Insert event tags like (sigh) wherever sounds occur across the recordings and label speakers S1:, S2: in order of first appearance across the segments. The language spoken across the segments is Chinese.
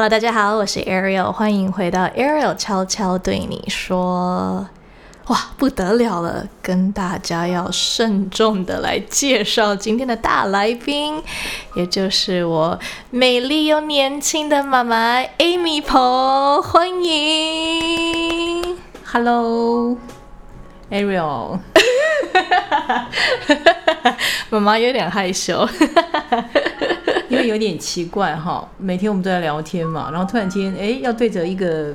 S1: Hello，大家好，我是 Ariel，欢迎回到 Ariel 悄悄对你说。哇，不得了了，跟大家要慎重的来介绍今天的大来宾，也就是我美丽又年轻的妈妈 Amy 婆，欢迎。
S2: Hello，Ariel，(laughs)
S1: 妈妈有点害羞。
S2: 有点奇怪哈，每天我们都在聊天嘛，然后突然间哎要对着一个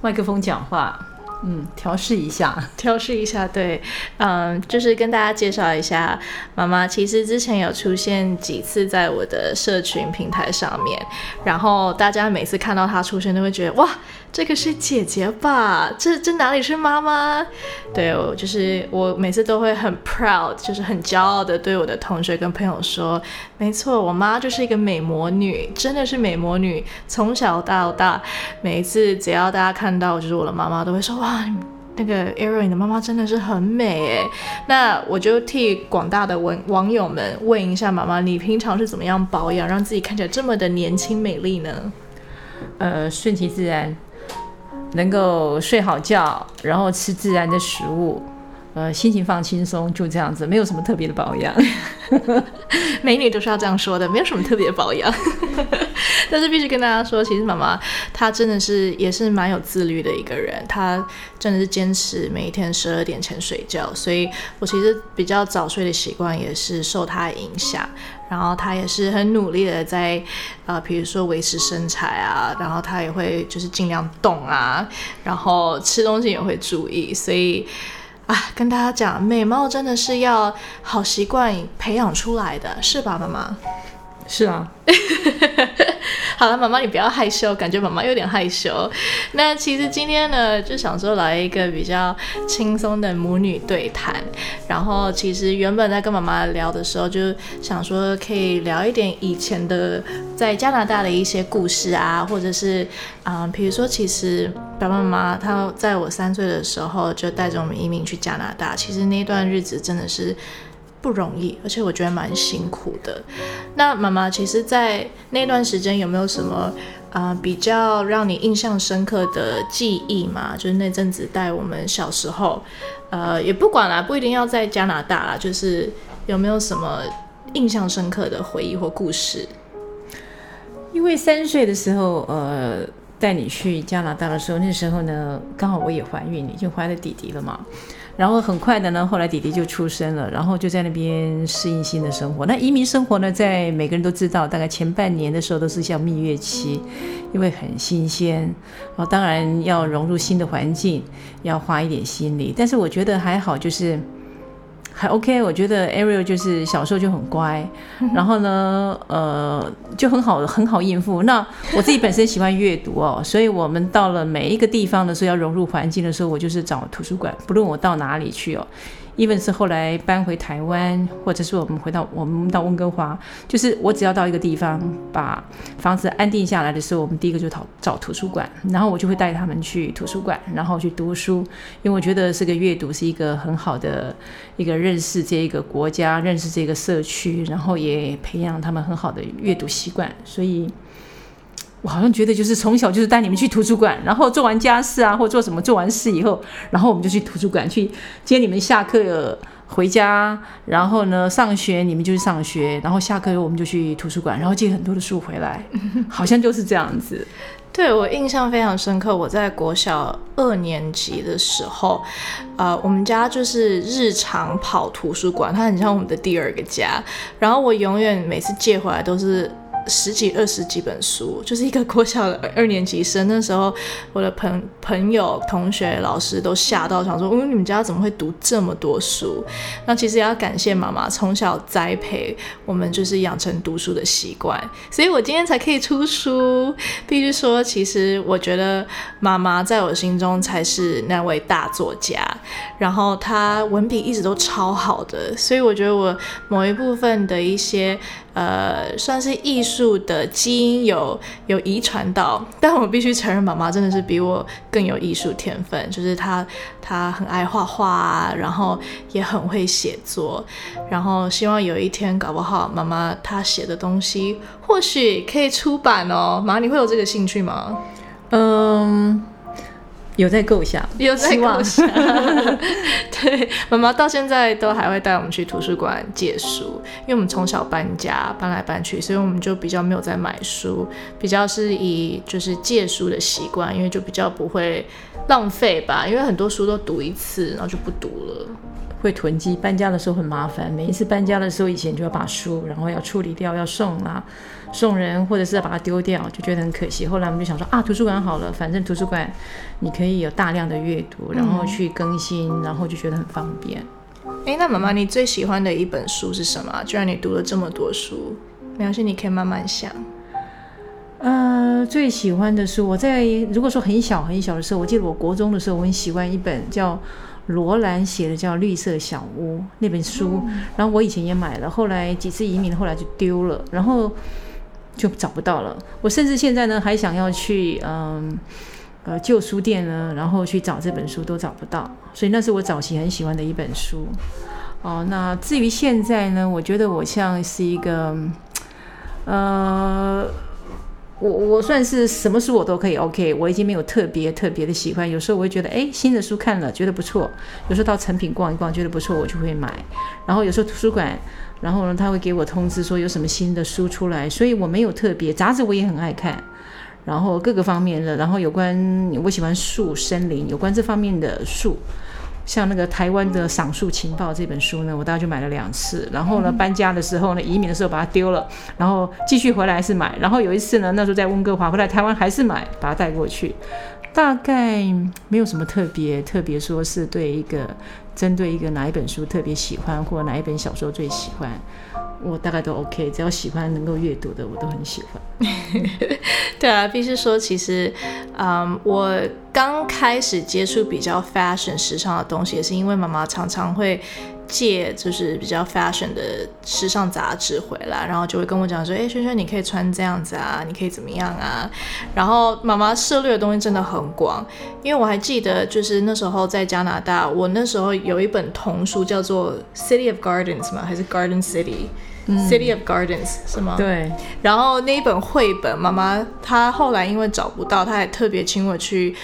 S2: 麦克风讲话，嗯，调试一下。(laughs)
S1: 调试一下，对，嗯，就是跟大家介绍一下，妈妈其实之前有出现几次在我的社群平台上面，然后大家每次看到她出现都会觉得哇，这个是姐姐吧？这这哪里是妈妈？对，我就是我每次都会很 proud，就是很骄傲的对我的同学跟朋友说，没错，我妈就是一个美魔女，真的是美魔女，从小到大，每一次只要大家看到就是我的妈妈，都会说哇。那个 Ariel，你的妈妈真的是很美诶。那我就替广大的网网友们问一下，妈妈，你平常是怎么样保养，让自己看起来这么的年轻美丽呢？
S2: 呃，顺其自然，能够睡好觉，然后吃自然的食物，呃，心情放轻松，就这样子，没有什么特别的保养。(laughs)
S1: 美女都是要这样说的，没有什么特别保养。(laughs) 但是必须跟大家说，其实妈妈她真的是也是蛮有自律的一个人，她真的是坚持每一天十二点前睡觉，所以我其实比较早睡的习惯也是受她影响。然后他也是很努力的在呃，比如说维持身材啊，然后他也会就是尽量动啊，然后吃东西也会注意，所以。啊，跟大家讲，美貌真的是要好习惯培养出来的，是吧，妈妈？
S2: 是啊，(laughs) (laughs)
S1: 好了，妈妈你不要害羞，感觉妈妈有点害羞。那其实今天呢，就想说来一个比较轻松的母女对谈。然后其实原本在跟妈妈聊的时候，就想说可以聊一点以前的在加拿大的一些故事啊，或者是啊、比如说其实爸爸妈妈他在我三岁的时候就带着我们移民去加拿大，其实那段日子真的是。不容易，而且我觉得蛮辛苦的。那妈妈，其实，在那段时间有没有什么啊、呃、比较让你印象深刻的记忆嘛？就是那阵子带我们小时候，呃，也不管啦，不一定要在加拿大啦，就是有没有什么印象深刻的回忆或故事？
S2: 因为三岁的时候，呃，带你去加拿大的时候，那时候呢，刚好我也怀孕，已经怀了弟弟了嘛。然后很快的呢，后来弟弟就出生了，然后就在那边适应新的生活。那移民生活呢，在每个人都知道，大概前半年的时候都是像蜜月期，因为很新鲜，然后当然要融入新的环境，要花一点心力。但是我觉得还好，就是还 OK。我觉得 Ariel 就是小时候就很乖，然后呢，呃，就很好很好应付。那我自己本身喜欢阅读哦，(laughs) 所以我们到了每一个地方的时候，要融入环境的时候，我就是找图书馆，不论我到哪里去哦。Even 是后来搬回台湾，或者是我们回到我们到温哥华，就是我只要到一个地方，把房子安定下来的时候，我们第一个就找找图书馆，然后我就会带他们去图书馆，然后去读书，因为我觉得这个阅读是一个很好的一个认识这一个国家、认识这个社区，然后也培养他们很好的阅读习惯，所以。我好像觉得就是从小就是带你们去图书馆，然后做完家事啊，或做什么，做完事以后，然后我们就去图书馆去接你们下课回家，然后呢上学你们就去上学，然后下课我们就去图书馆，然后借很多的书回来，(laughs) 好像就是这样子。
S1: 对我印象非常深刻，我在国小二年级的时候，呃，我们家就是日常跑图书馆，它很像我们的第二个家。然后我永远每次借回来都是。十几二十几本书，就是一个国小的二年级生。那时候，我的朋朋友、同学、老师都吓到，想说：“嗯，你们家怎么会读这么多书？”那其实也要感谢妈妈从小栽培我们，就是养成读书的习惯，所以我今天才可以出书。必须说，其实我觉得妈妈在我心中才是那位大作家，然后她文笔一直都超好的，所以我觉得我某一部分的一些呃，算是艺术。术的基因有有遗传到，但我必须承认，妈妈真的是比我更有艺术天分，就是她她很爱画画，然后也很会写作，然后希望有一天搞不好妈妈她写的东西或许可以出版哦。妈，你会有这个兴趣吗？
S2: 嗯。有在构想，
S1: 有在构想。(laughs) 对，妈妈到现在都还会带我们去图书馆借书，因为我们从小搬家搬来搬去，所以我们就比较没有在买书，比较是以就是借书的习惯，因为就比较不会浪费吧，因为很多书都读一次，然后就不读了。
S2: 会囤积，搬家的时候很麻烦。每一次搬家的时候，以前就要把书，然后要处理掉，要送啊，送人，或者是要把它丢掉，就觉得很可惜。后来我们就想说啊，图书馆好了，反正图书馆你可以有大量的阅读，然后去更新，然后就觉得很方便。
S1: 哎，那妈妈，你最喜欢的一本书是什么？居然你读了这么多书，没关系，你可以慢慢想。
S2: 呃，最喜欢的书，我在如果说很小很小的时候，我记得我国中的时候，我很喜欢一本叫。罗兰写的叫《绿色小屋》那本书，然后我以前也买了，后来几次移民，后来就丢了，然后就找不到了。我甚至现在呢，还想要去嗯呃旧书店呢，然后去找这本书都找不到，所以那是我早期很喜欢的一本书。哦，那至于现在呢，我觉得我像是一个呃。我我算是什么书我都可以 OK，我已经没有特别特别的喜欢。有时候我会觉得，哎，新的书看了觉得不错，有时候到成品逛一逛觉得不错，我就会买。然后有时候图书馆，然后呢他会给我通知说有什么新的书出来，所以我没有特别。杂志我也很爱看，然后各个方面的，然后有关我喜欢树森林，有关这方面的树。像那个台湾的赏树情报这本书呢，我大概就买了两次。然后呢，搬家的时候呢，移民的时候把它丢了，然后继续回来是买。然后有一次呢，那时候在温哥华回来台湾还是买，把它带过去。大概没有什么特别特别说是对一个针对一个哪一本书特别喜欢，或哪一本小说最喜欢。我大概都 OK，只要喜欢能够阅读的，我都很喜欢。(laughs)
S1: 对啊，必须说，其实，嗯，我刚开始接触比较 fashion 时尚的东西，也是因为妈妈常常会借就是比较 fashion 的时尚杂志回来，然后就会跟我讲说，哎，萱萱，你可以穿这样子啊，你可以怎么样啊？然后妈妈涉猎的东西真的很广，因为我还记得，就是那时候在加拿大，我那时候有一本童书叫做《City of Gardens》吗，还是《Garden City》？City of Gardens 是吗？
S2: 对。
S1: 然后那一本绘本，妈妈她后来因为找不到，她还特别请我去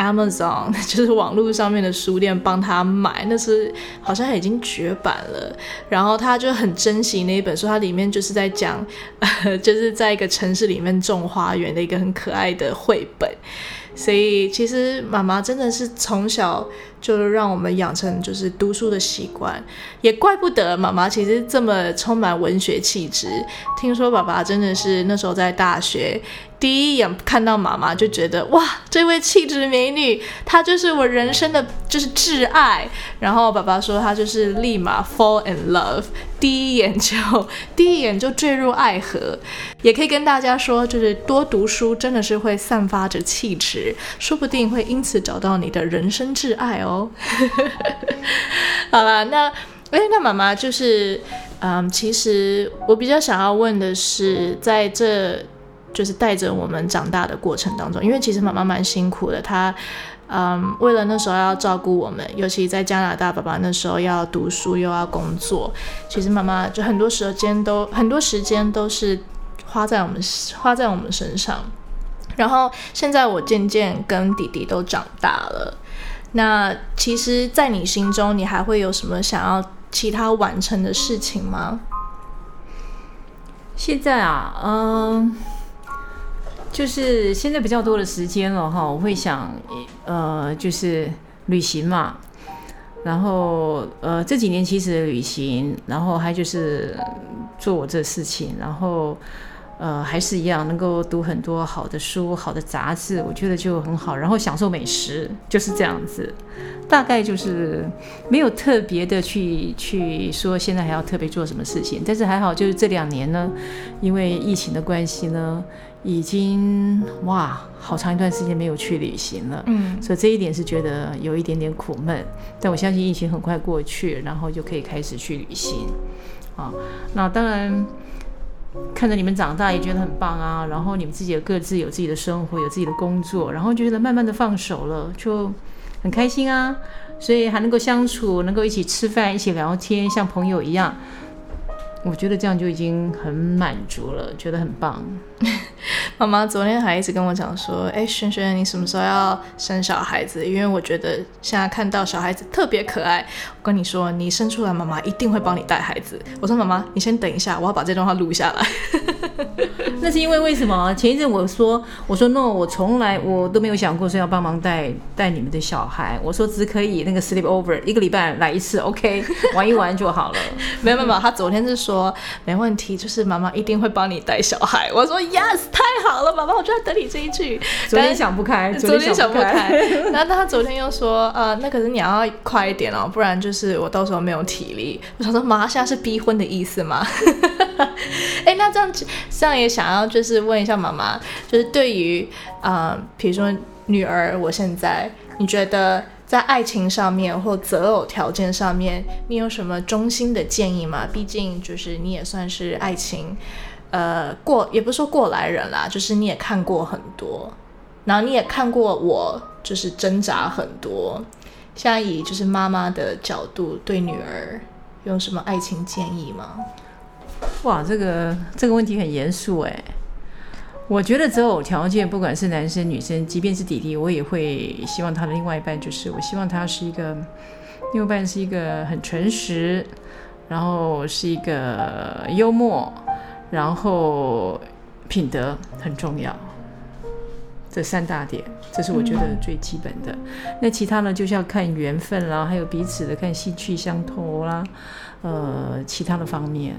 S1: Amazon，(laughs) 就是网络上面的书店帮他买。那是好像已经绝版了。然后他就很珍惜那一本书，它里面就是在讲，(laughs) 就是在一个城市里面种花园的一个很可爱的绘本。所以其实妈妈真的是从小就让我们养成就是读书的习惯，也怪不得妈妈其实这么充满文学气质。听说爸爸真的是那时候在大学。第一眼看到妈妈就觉得哇，这位气质美女，她就是我人生的就是挚爱。然后爸爸说她就是立马 fall in love，第一眼就第一眼就坠入爱河。也可以跟大家说，就是多读书真的是会散发着气质，说不定会因此找到你的人生挚爱哦。(laughs) 好了，那哎，那妈妈就是嗯，其实我比较想要问的是，在这。就是带着我们长大的过程当中，因为其实妈妈蛮辛苦的，她，嗯，为了那时候要照顾我们，尤其在加拿大，爸爸那时候要读书又要工作，其实妈妈就很多时间都很多时间都是花在我们花在我们身上。然后现在我渐渐跟弟弟都长大了，那其实，在你心中，你还会有什么想要其他完成的事情吗？
S2: 现在啊，嗯。就是现在比较多的时间了哈，我会想，呃，就是旅行嘛，然后呃这几年其实旅行，然后还就是做我这事情，然后呃还是一样能够读很多好的书、好的杂志，我觉得就很好，然后享受美食，就是这样子，大概就是没有特别的去去说现在还要特别做什么事情，但是还好就是这两年呢，因为疫情的关系呢。已经哇，好长一段时间没有去旅行了，嗯，所以这一点是觉得有一点点苦闷。但我相信疫情很快过去，然后就可以开始去旅行，啊，那当然，看着你们长大也觉得很棒啊，然后你们自己有各自有自己的生活，有自己的工作，然后觉得慢慢的放手了，就很开心啊，所以还能够相处，能够一起吃饭，一起聊天，像朋友一样。我觉得这样就已经很满足了，觉得很棒。
S1: 妈妈昨天还一直跟我讲说：“哎，萱萱，你什么时候要生小孩子？因为我觉得现在看到小孩子特别可爱。我跟你说，你生出来，妈妈一定会帮你带孩子。”我说：“妈妈，你先等一下，我要把这段话录下来。”
S2: 那是因为为什么？前一阵我说：“我说 no，我从来我都没有想过说要帮忙带带你们的小孩。我说只可以那个 sleep over 一个礼拜来一次，OK，(laughs) 玩一玩就好了。”
S1: 没有没有，他昨天是说没问题，就是妈妈一定会帮你带小孩。我说：“Yes，太好了，妈妈，我就在等你这一句。”
S2: 昨天想不开，
S1: 昨天想
S2: 不
S1: 开。(laughs) 然后他昨天又说：“呃，那可是你要快一点哦，不然就是我到时候没有体力。”我想说：“妈，现在是逼婚的意思吗？” (laughs) 哎，那这样这样也想要就是问一下妈妈，就是对于啊，比如说女儿，我现在你觉得在爱情上面或择偶条件上面，你有什么衷心的建议吗？毕竟就是你也算是爱情，呃，过也不是说过来人啦，就是你也看过很多，然后你也看过我就是挣扎很多。现在以就是妈妈的角度对女儿有什么爱情建议吗？
S2: 哇，这个这个问题很严肃哎。我觉得择偶条件，不管是男生女生，即便是弟弟，我也会希望他的另外一半就是，我希望他是一个另外一半是一个很诚实，然后是一个幽默，然后品德很重要。这三大点，这是我觉得最基本的。那其他呢，就是要看缘分啦，还有彼此的看兴趣相投啦，呃，其他的方面。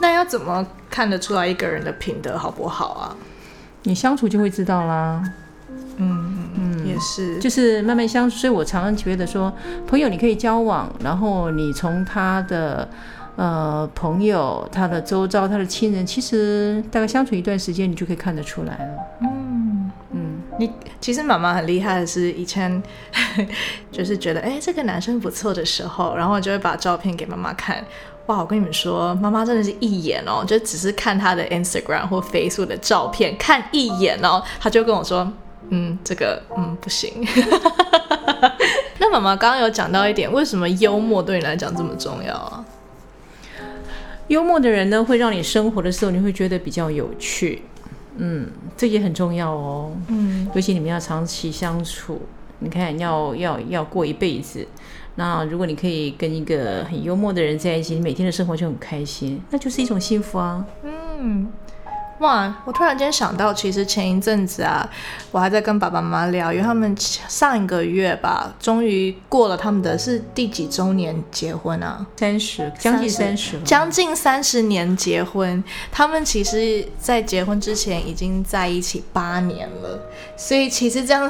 S1: 那要怎么看得出来一个人的品德好不好啊？
S2: 你相处就会知道啦。
S1: 嗯嗯，也是，
S2: 就是慢慢相处。所以我常常觉得说，朋友你可以交往，然后你从他的呃朋友、他的周遭、他的亲人，其实大概相处一段时间，你就可以看得出来了。
S1: 嗯嗯，你其实妈妈很厉害的是，以前就是觉得哎这个男生不错的时候，然后就会把照片给妈妈看。哇，我跟你们说，妈妈真的是一眼哦，就只是看她的 Instagram 或 Facebook 的照片，看一眼哦，她就跟我说，嗯，这个，嗯，不行。(laughs) 那妈妈刚刚有讲到一点，为什么幽默对你来讲这么重要啊？
S2: 幽默的人呢，会让你生活的时候你会觉得比较有趣，嗯，这也很重要哦，嗯，尤其你们要长期相处，你看要要要过一辈子。那如果你可以跟一个很幽默的人在一起，你每天的生活就很开心，那就是一种幸福啊。
S1: 嗯，哇，我突然间想到，其实前一阵子啊，我还在跟爸爸妈妈聊，因为他们上一个月吧，终于过了他们的是第几周年结婚啊？
S2: 三十，将近三十，
S1: 将近三十年结婚。他们其实，在结婚之前已经在一起八年了，所以其实这样。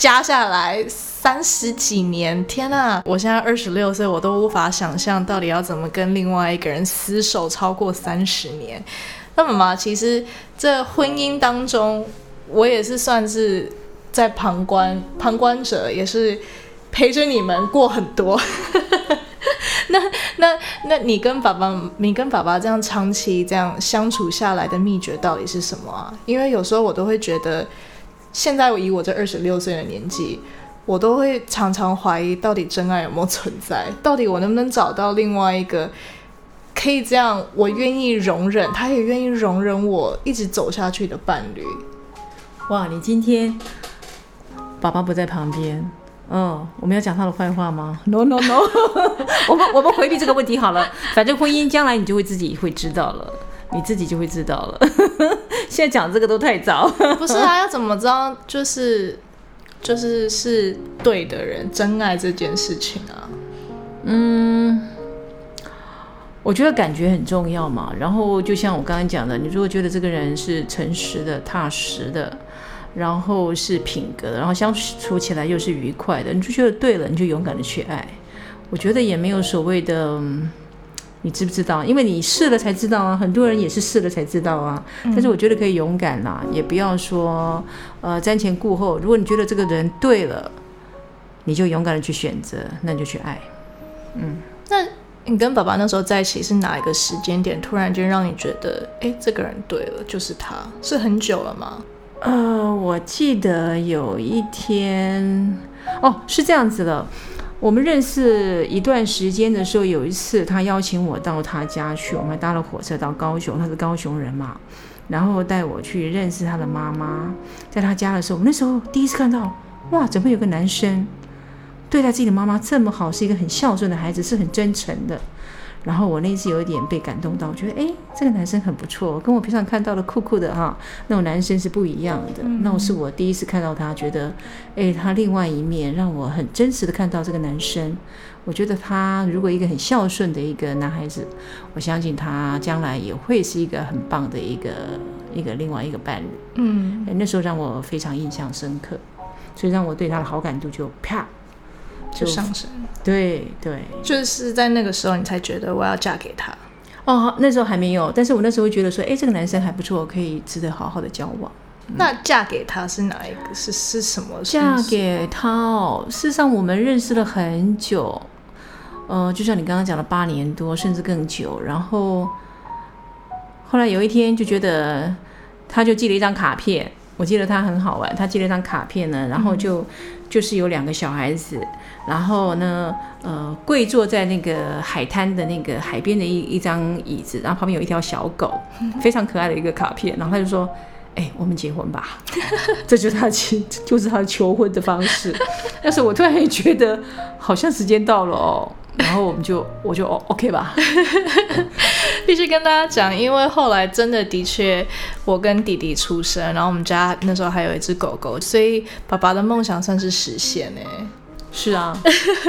S1: 加下来三十几年，天呐！我现在二十六岁，我都无法想象到底要怎么跟另外一个人厮守超过三十年。那么嘛，其实这婚姻当中，我也是算是在旁观旁观者，也是陪着你们过很多。(laughs) 那那那你跟爸爸，你跟爸爸这样长期这样相处下来的秘诀到底是什么啊？因为有时候我都会觉得。现在我以我这二十六岁的年纪，我都会常常怀疑，到底真爱有没有存在？到底我能不能找到另外一个可以这样，我愿意容忍，他也愿意容忍我一直走下去的伴侣？
S2: 哇，你今天爸爸不在旁边，嗯，我们要讲他的坏话吗？No No No，(laughs) 我们我们回避这个问题好了，反正婚姻将来你就会自己会知道了。你自己就会知道了。(laughs) 现在讲这个都太早。(laughs)
S1: 不是啊，要怎么知道就是就是是对的人，真爱这件事情啊？
S2: 嗯，我觉得感觉很重要嘛。然后就像我刚刚讲的，你如果觉得这个人是诚实的、踏实的，然后是品格的，然后相处起来又是愉快的，你就觉得对了，你就勇敢的去爱。我觉得也没有所谓的。你知不知道？因为你试了才知道啊，很多人也是试了才知道啊。但是我觉得可以勇敢啦，也不要说呃瞻前顾后。如果你觉得这个人对了，你就勇敢的去选择，那你就去爱。
S1: 嗯，那你跟爸爸那时候在一起是哪一个时间点，突然间让你觉得，哎，这个人对了，就是他，是很久了吗？
S2: 呃，我记得有一天，哦，是这样子的。我们认识一段时间的时候，有一次他邀请我到他家去，我们搭了火车到高雄，他是高雄人嘛，然后带我去认识他的妈妈。在他家的时候，我那时候第一次看到，哇，怎么有个男生对待自己的妈妈这么好，是一个很孝顺的孩子，是很真诚的。然后我那次有一点被感动到，我觉得哎，这个男生很不错，跟我平常看到的酷酷的哈那种男生是不一样的。那我是我第一次看到他，觉得哎，他另外一面让我很真实的看到这个男生。我觉得他如果一个很孝顺的一个男孩子，我相信他将来也会是一个很棒的一个一个另外一个伴侣。嗯，那时候让我非常印象深刻，所以让我对他的好感度就啪。
S1: 就上升，
S2: 对对，
S1: 就是在那个时候，你才觉得我要嫁给他。
S2: 哦，那时候还没有，但是我那时候会觉得说，哎，这个男生还不错，可以值得好好的交往。
S1: 那嫁给他是哪一个？是是什么？
S2: 嫁给他哦，事实上我们认识了很久，呃，就像你刚刚讲的八年多，甚至更久。然后后来有一天就觉得，他就寄了一张卡片，我记得他很好玩，他寄了一张卡片呢，然后就就是有两个小孩子。然后呢，呃，跪坐在那个海滩的那个海边的一一张椅子，然后旁边有一条小狗，(laughs) 非常可爱的一个卡片。然后他就说：“哎，我们结婚吧。(laughs) ”这就是他求，就是他求婚的方式。(laughs) 但是我突然也觉得好像时间到了哦，然后我们就我就 OK 吧。
S1: 必须跟大家讲，因为后来真的的确，我跟弟弟出生，然后我们家那时候还有一只狗狗，所以爸爸的梦想算是实现呢。
S2: 是啊，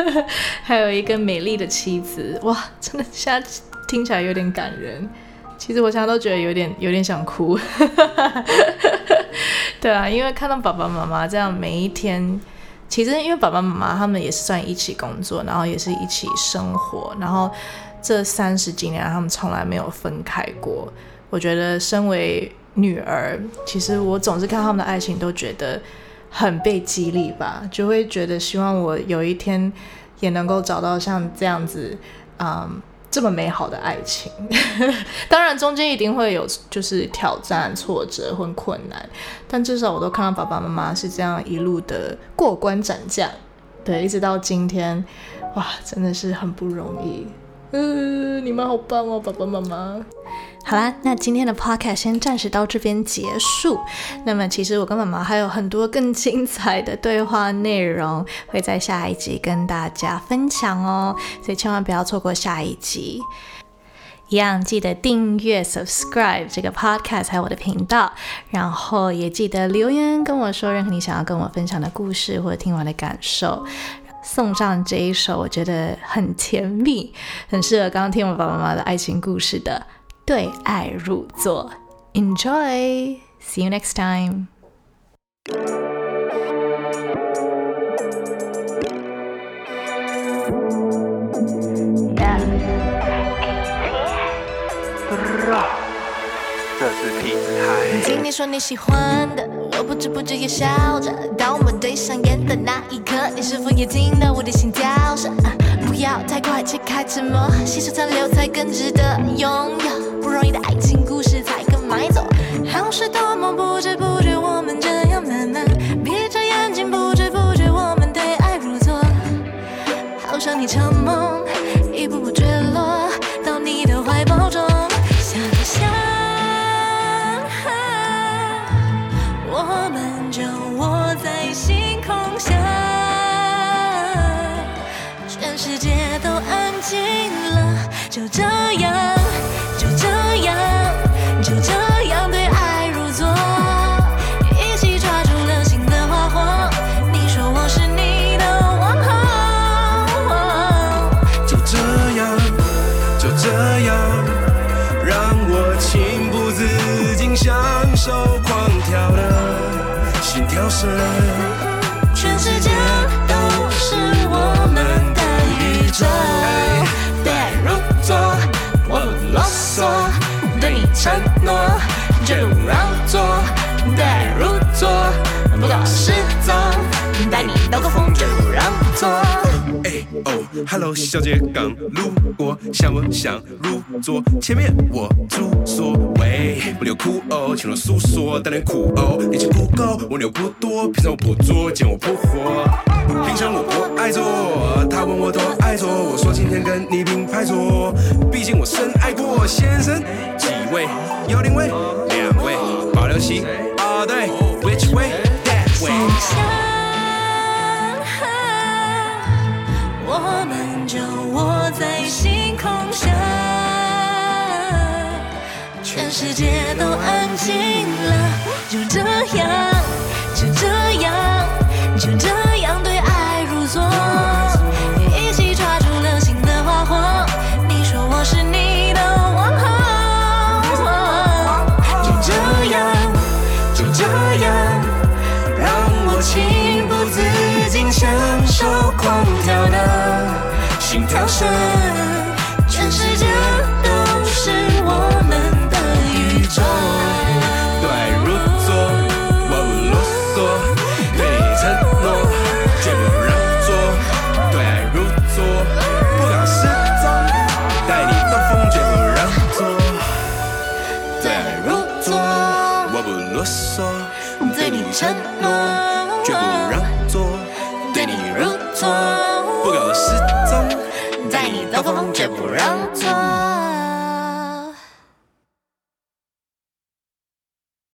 S2: (laughs)
S1: 还有一个美丽的妻子，哇，真的现在听起来有点感人。其实我现在都觉得有点有点想哭。(laughs) 对啊，因为看到爸爸妈妈这样每一天，其实因为爸爸妈妈他们也是算一起工作，然后也是一起生活，然后这三十几年他们从来没有分开过。我觉得身为女儿，其实我总是看他们的爱情都觉得。很被激励吧，就会觉得希望我有一天也能够找到像这样子，嗯，这么美好的爱情。(laughs) 当然中间一定会有就是挑战、挫折或困难，但至少我都看到爸爸妈妈是这样一路的过关斩将，对，一直到今天，哇，真的是很不容易。嗯，(laughs) 你们好棒哦，爸爸妈妈。好啦，那今天的 podcast 先暂时到这边结束。那么，其实我跟妈妈还有很多更精彩的对话内容会在下一集跟大家分享哦，所以千万不要错过下一集。一样记得订阅 subscribe 这个 podcast 还有我的频道，然后也记得留言跟我说任何你想要跟我分享的故事或者听完的感受。送上这一首，我觉得很甜蜜，很适合刚刚听我爸爸妈妈的爱情故事的《对爱入座》。Enjoy，see you next time。听你说你喜欢的，不知不觉也笑着。当我们对上眼的那一刻，你是否也听到我的心跳声？不要太快切开沉默，细水长流才更值得拥有。不容易的爱情故事才更买走。好事多磨，不知不觉我们这样慢慢闭着眼睛，不知不觉我们对爱入座。好像你成梦，一步步就这样，就这样，就这样对爱入座，一起抓住流心的花火。你说我是你的王后，就这样，就这样，让我情不自禁享受
S3: 狂跳的心跳声。全世界
S1: 都是我们
S3: 的
S1: 宇宙。承诺，绝不让座，对爱入座，不搞失踪，带你兜个风，绝不让座。
S3: 哦，Hello，小姐刚路过，想不想入座？前面我住所，喂，不留酷哦，请落诉说，带点苦哦，年纪不够，我留不多，平常我不做，见我不活。平常我不爱做，他问我都爱做，我说今天跟你并排坐，毕竟我深爱过。先生，位？幺零位，两位，保留心哦对，Which way？That way。
S1: 我们就握在星空下，全世界都安静了，就这样，跳声，全世界都是我们的宇宙。
S3: 对爱入座，我不啰嗦，对你承诺，绝不让座。对爱入座，不搞失踪，带你兜风，绝不让座。对爱入座，我不啰嗦，对你承诺，
S1: 老公绝不让座。